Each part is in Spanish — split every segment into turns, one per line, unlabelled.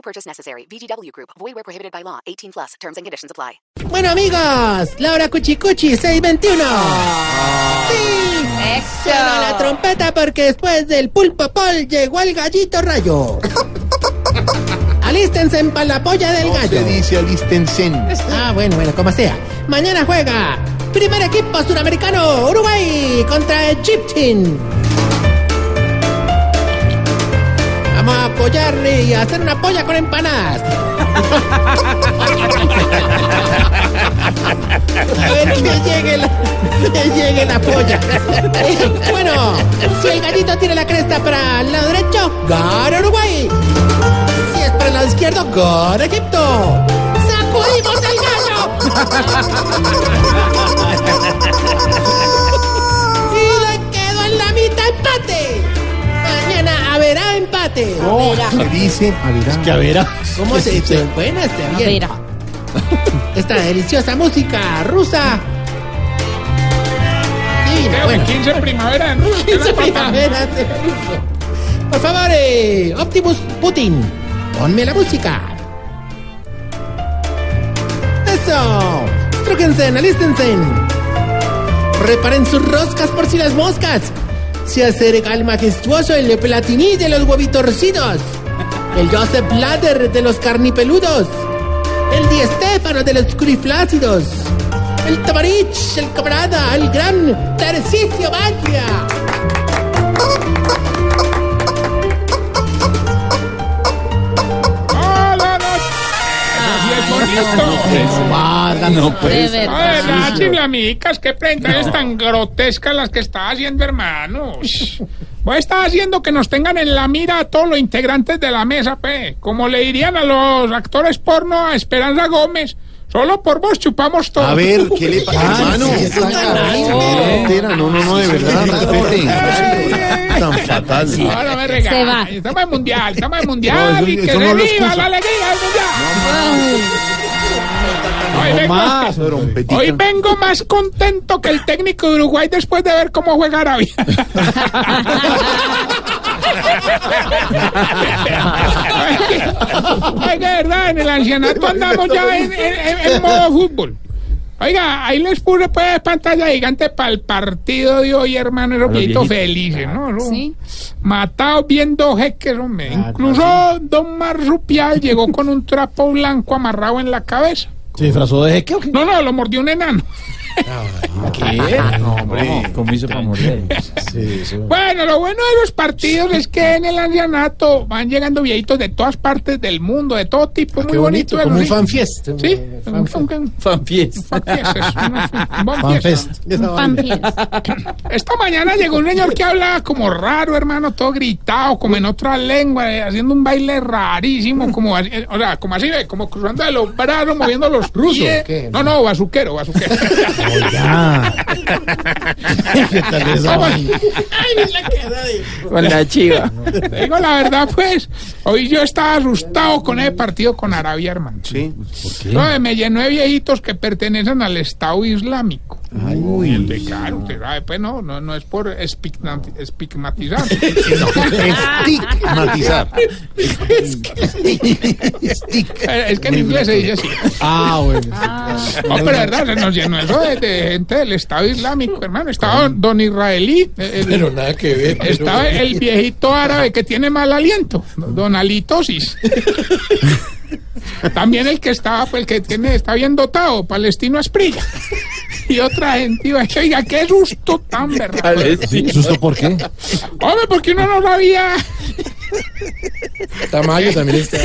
No purchase necessary. VGW Group. Void where prohibited by law. 18 plus. Terms and conditions apply.
Bueno, amigos, Laura Cuchicuchi, 621. Sí. Suena la trompeta porque después del pulpo pol llegó el gallito rayo. Alístense para la polla del gallo.
Se dice alistensen.
Ah, bueno, bueno, como sea. Mañana juega primer equipo suramericano Uruguay contra Egyptin. Vamos a apoyarle y a hacer una polla con empanadas. A ver que llegue la, que llegue la polla. Bueno, si el gallito tiene la cresta para el lado derecho, gana Uruguay. Si es para el lado izquierdo, gana Egipto. ¡Sacudimos el gallo! Haberá empate.
Se dice
Que a ver, ah,
¿Cómo se dice? Buena, este bien. Esta deliciosa música rusa. Divina, bueno.
15 primavera, ¿no?
15 primaveras de ruso. Por favor, eh, Optimus Putin, ponme la música. Eso. Estrúquense, alístense. Reparen sus roscas por si las moscas. Se acerca el majestuoso el Platini de los huevitorcidos. El Joseph Blatter de los carnipeludos. El Di de los curiflácidos. El Tamarich, el camarada, el gran Tarcisio Magia.
Bonito.
no pues.
Ay, las chiflamicas, qué prendas tan grotescas las que está haciendo, hermanos. Vos estás haciendo que nos tengan en la mira a todos los integrantes de la mesa, pe. Como le dirían a los actores porno a Esperanza Gómez. Solo por vos chupamos todo.
A ver, ¿qué le pasa, hermano? Mentira, No, no, no, de verdad, respete. Tan fatal.
No, no me regales. Estamos en mundial, estamos en mundial.
No,
y que se
no lo
viva la alegría del mundial. Hoy vengo-
Más, trompetita.
Hoy vengo más contento que el técnico de Uruguay después de ver cómo juega Arabia. Oiga, de verdad, en el ancianato andamos ya en, en- en- en modo fútbol. Oiga, ahí les puse pues pantalla gigante para el partido de hoy, hermano, esos viejitos felices, ¿no? ¿no? Matados viendo jeques, hombre. Incluso Don Marsupial llegó con un trapo blanco amarrado en la cabeza.
¿Se disfrazó de jeque o qué?
No, no, lo mordió un enano.
No, hombre. ¿Cómo hizo para morir? Sí, eso.
Bueno, lo bueno de los partidos es que en el ancianato van llegando viejitos de todas partes del mundo, de todo tipo, muy
Qué bonito,
bonito.
como un
¿no?
fanfiest.
Sí, un,
Fanfiest.
fanfiest. Esta mañana llegó un señor que hablaba como raro, hermano, todo gritado, como en otra lengua, eh, haciendo un baile rarísimo, como así, eh, o sea, como así, eh, como cruzando de los brazos, moviendo los
¿Ruso?
pies.
¿Qué?
No, no, bazuquero, bazuquero.
Oiga. ¿Qué tal esa vaina?
Con la chiva.
Digo la verdad, pues, hoy yo estaba asustado con ese partido con Arabia, hermano.
Sí.
No, me llenó de viejitos que pertenecen al Estado Islámico.
Uy.
De claro, usted sabe, pues no, no, no es por estigmatizar.
Estigmatizar.
Es que en inglés se dice así.
Ah, bueno.
No, pero verdad, se nos llenó eso de, de gente del Estado Islámico, hermano. Estaba don Israelí, eh, el-
Pero nada que ver. pero-
estaba el viejito árabe que tiene mal aliento, don Alitosis. También el que estaba, pues el que tiene, está bien dotado, Palestino Esprilla. Y otra gente iba, oiga, qué susto tan verdad.
¿Susto por qué?
Hombre, porque uno no sabía,
Tamayo también está.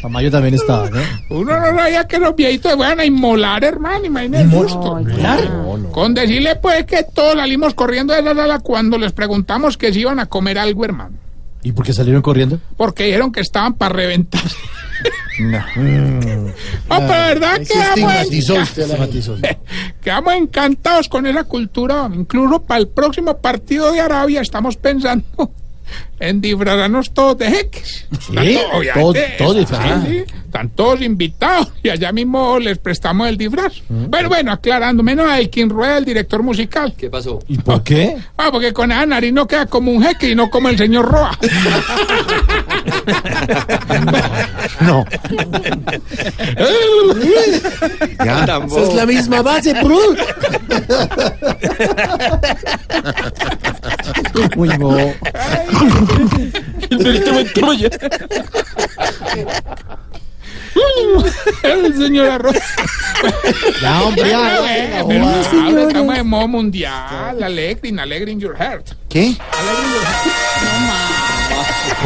Tamayo también estaba, ¿no?
uno no sabía que los viejitos se fueran a inmolar, hermano, imagínate el susto.
No, no.
Con decirle pues que todos salimos corriendo de la sala cuando les preguntamos que si iban a comer algo, hermano.
¿Y por qué salieron corriendo?
Porque dijeron que estaban para reventar. No, la verdad
se
quedamos, quedamos encantados con esa cultura. Incluso para el próximo partido de Arabia estamos pensando en disfrazarnos todos de jeques. Tanto, obviamente,
Todo-
sí, sí, están todos invitados y allá mismo les prestamos el disfraz. Bueno, bueno, aclarando, menos a Elkin Rueda, el director musical.
¿Qué pasó?
¿Y por qué?
Ah, porque con esa nariz no queda como un jeque y no como el señor Roa.
No. Ya.
Esa es la misma base, bro.
Uy, no.
el señor Arroz.
Ya, hombre, ya.
Pero, pero, estamos en modo mundial. Alegrin, alegrin your heart.
¿Qué?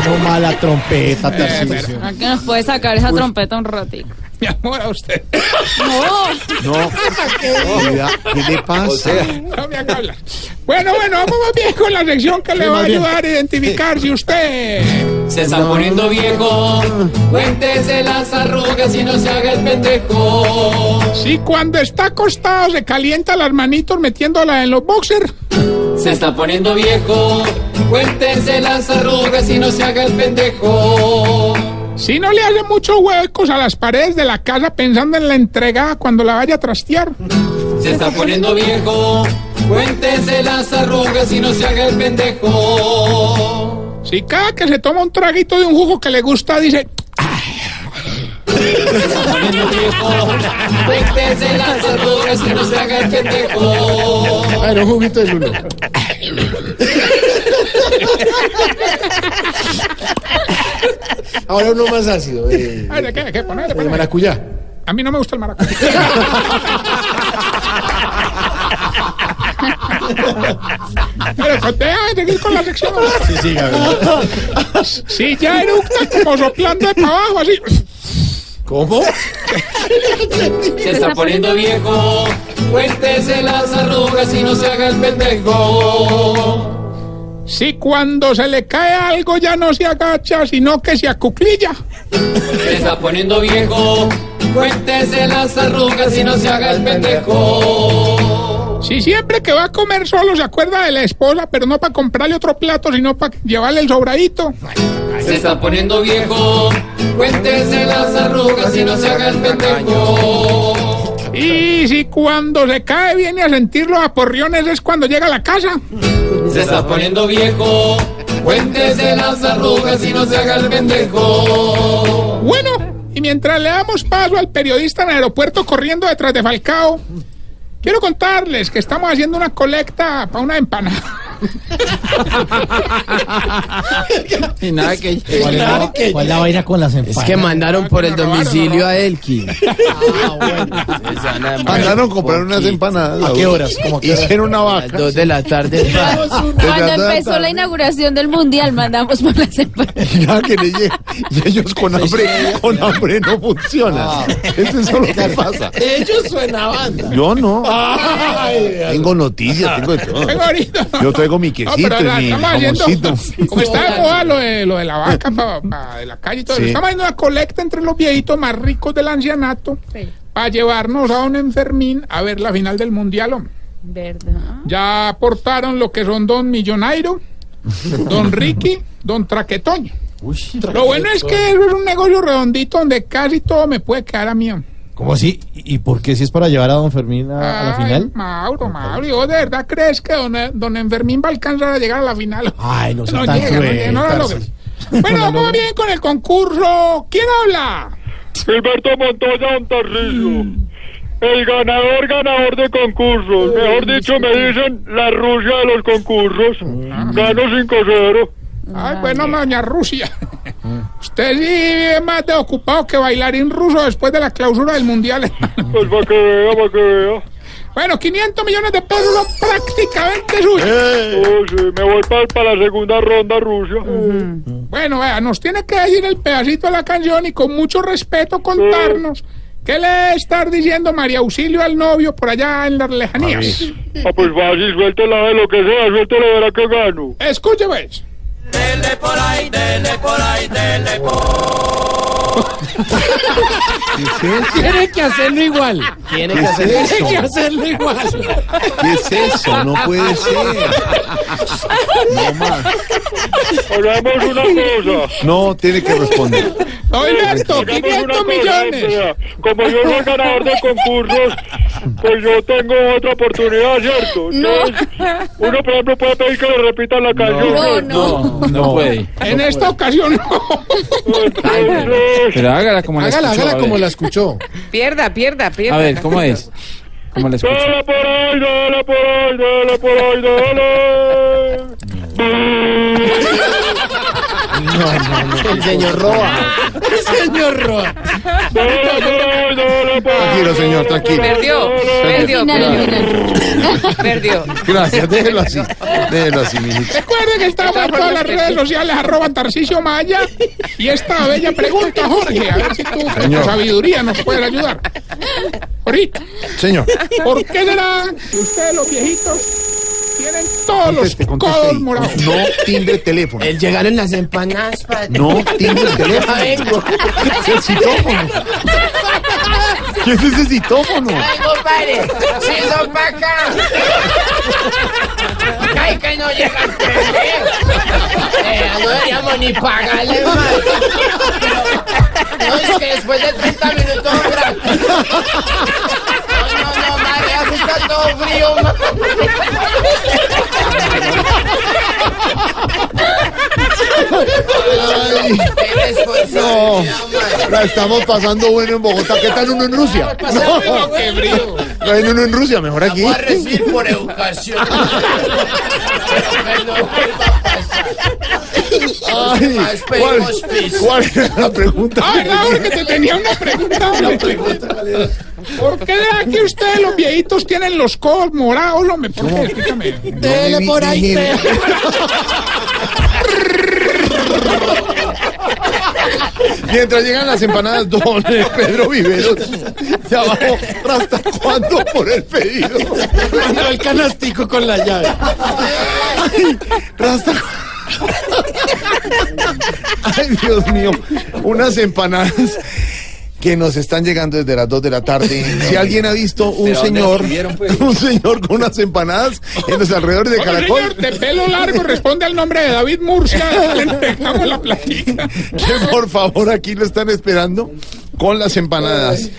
No mala trompeta,
Eh,
Tarcisio.
¿A qué nos puede sacar esa trompeta un ratito?
Mi amor, a usted.
No,
No. Cuida- ¿Qué le pasa?
No me haga hablar. Bueno, bueno, vamos más bien con la sección que le va a ayudar a identificar si usted.
Se está poniendo viejo. Cuéntese las arrugas y no se haga el pendejo.
Si cuando está acostado se calienta las manitos metiéndola en los boxers.
Se está poniendo viejo. Cuéntese las arrugas y no se haga el pendejo.
Si no le hace muchos huecos a las paredes de la casa pensando en la entrega cuando la vaya a trastear.
Se está poniendo viejo. Cuéntese las arrugas y no se haga el pendejo.
Si cada que se toma un traguito de un jugo que le gusta dice.
Cuéntese las arrugas y no se haga el pendejo.
A ver, un juguito de lulo. Ahora uno más ácido. Eh,
Ay, ¿de qué? ¿De qué? Ponele, ponele.
maracuyá.
A mí no me gusta el maracuyá. Pero contea, seguir con la sección.
Sí, sí, Gabriel.
Si ya eructa como soplando de para abajo, así.
¿Cómo?
Se está poniendo viejo. Cuéntese las arrugas y no se haga el pendejo.
Si cuando se le cae algo ya no se agacha, sino que se acuclilla.
Se está poniendo viejo. Cuéntese las arrugas y no se haga el pendejo.
Si siempre que va a comer solo se acuerda de la esposa, pero no para comprarle otro plato, sino para llevarle el sobradito.
Se está poniendo viejo. Cuéntese las arrugas y no se haga el pendejo.
Y si cuando se cae viene a sentir los aporriones es cuando llega a la casa.
Se está poniendo viejo. Cuéntese las arrugas y no se haga el pendejo.
Bueno, y mientras le damos paso al periodista en el aeropuerto corriendo detrás de Falcao, quiero contarles que estamos haciendo una colecta para una empanada.
Y nada que.
¿Cuál es, la, cuál es la vaina con las empanadas?
Es que mandaron por el domicilio a Elkin.
Mandaron comprar unas empanadas.
¿A qué horas? ¿Cómo a qué horas?
Hicieron una
A
vaca.
las dos de la tarde.
Cuando empezó la inauguración del mundial, mandamos por las empanadas.
Ya que le llegue. Y ellos con hambre, con hambre no funcionan. Eso es lo que pasa.
Ellos suena banda.
Yo no. Tengo noticias, tengo de todo.
Vengo ahorita.
Traigo mi
No,
quesito
pero
y mi
estamos haciendo,
jamoncito.
como está de moda lo de, lo de la vaca pa- pa- de la calle y todo, eso,
Sí.
estamos haciendo una colecta entre los viejitos más ricos del ancianato para llevarnos a don Enfermín a ver la final del mundial. hombre.
¿Verdad?
Ya aportaron lo que son don Millonairo, don Ricky, don Traquetoño. Lo bueno es que es un negocio redondito donde casi todo me puede quedar a mí. hombre.
¿Cómo así? ¿Y por qué si es para llevar a don Fermín a, a la final?
Mauro, Mauro, ¿y vos de verdad crees que don, don Enfermín va a alcanzar a llegar a la final?
Ay, no
No
tan
llega, no
cruel,
llega, no la
Tarcisio.
logra. Bueno, vamos bien con el concurso. ¿Quién habla?
Gilberto Montoya Montarrillo. El ganador, ganador de concursos. Mejor dicho, me dicen la Rusia de los concursos. Gano 5-0.
Ay, bueno, doña Rusia. Usted sí es más de ocupado que bailarín ruso después de la clausura del mundial.
Pues para que vea, para que vea.
Bueno, 500 millones de pesos son prácticamente suyos.
Oh, sí, me voy para la segunda ronda, Rusia.
Bueno, vea, nos tiene que decir el pedacito de la canción y con mucho respeto contarnos qué le estar diciendo María Auxilio al novio por allá en las lejanías.
Ah, pues fácil, suéltela de lo que sea, suéltela, verá que gano.
Escuche, pues.
Dele por ahí, dele por ahí, dele por
Tiene que hacerlo igual.
Tiene
¿Qué
que
es
hacer
eso?
Tiene que hacerlo igual.
¿Qué es eso? No puede ser. No más.
Hagamos una cosa.
No, tiene que responder.
Oiga esto,
Hagamos
500
una cosa,
millones.
vea. Como yo soy ganador de concursos, pues yo tengo otra oportunidad, ¿cierto? Entonces, uno, por ejemplo, puede pedir que le repitan la canción.
No,
¿cierto?
no.
No puede.
En esta ocasión no.
Entonces,
Pero hágala como la
Hágala,
escuchó,
hágala como la escuchó.
Pierda, pierda, pierda.
A ver, ¿cómo es? ¿Cómo la escuchó?
dale por ahí, dale por ahí, dale por ahí, dale.
El señor Roa.
Señor Roa.
Tranquilo, señor, tranquilo.
Perdió, perdió, perdió.
Gracias, déjelo así. Déjelo así, mijito.
Recuerden que estamos en todas las redes sociales, arroba Tarcicio Maya. Y esta bella pregunta, Jorge, a ver si tú con tu sabiduría nos puedes ayudar. Ahorita,
Señor,
¿por qué será que ustedes los viejitos tienen todos
conteste,
los
conteste
codos
ahí.
morados?
No timbre teléfono.
El llegar en las empanadas, padre.
No timbre teléfono.
Vengo.
Es el citófono. ¿Qué es ese citófono?
Vengo, padre. Sí, son pa' acá. Ay, que no llega el tren. Eh, no deberíamos ni pagarle, madre. No, es que después de 30 minutos. No, no, no, madre, ya está todo frío,
Ay,
Qué responsabilidad, madre.
La estamos pasando bueno en Bogotá. ¿Qué tal uno en Rusia?
Pasando qué frío.
No, uno en Rusia, mejor aquí.
Voy a recibir por educación. Pero que no vuelva a pasar.
Ay, ¿cuál. ¿Cuál era la pregunta?
Ah, ¿verdad, Jorge? Te tenía una pregunta. hombre. ¿Por qué que ustedes los viejitos tienen los codos morados, hombre? ¿Por qué? Explícame.
Dele por ahí,
Mientras llegan las empanadas, don eh, Pedro Viveros, de abajo, ¿hasta cuándo por el pedido?
Mandó el canastico con la llave.
Ay, Rasta. Ay, Dios mío, unas empanadas que nos están llegando desde las 2 de la tarde. Si alguien ha visto un
¿Pero dónde
señor,
pues?
un señor con unas empanadas en los alrededores de Caracol,
señor, de pelo largo, responde al nombre de David Murcia. Le entregamos la platica.
que por favor aquí lo están esperando con las empanadas.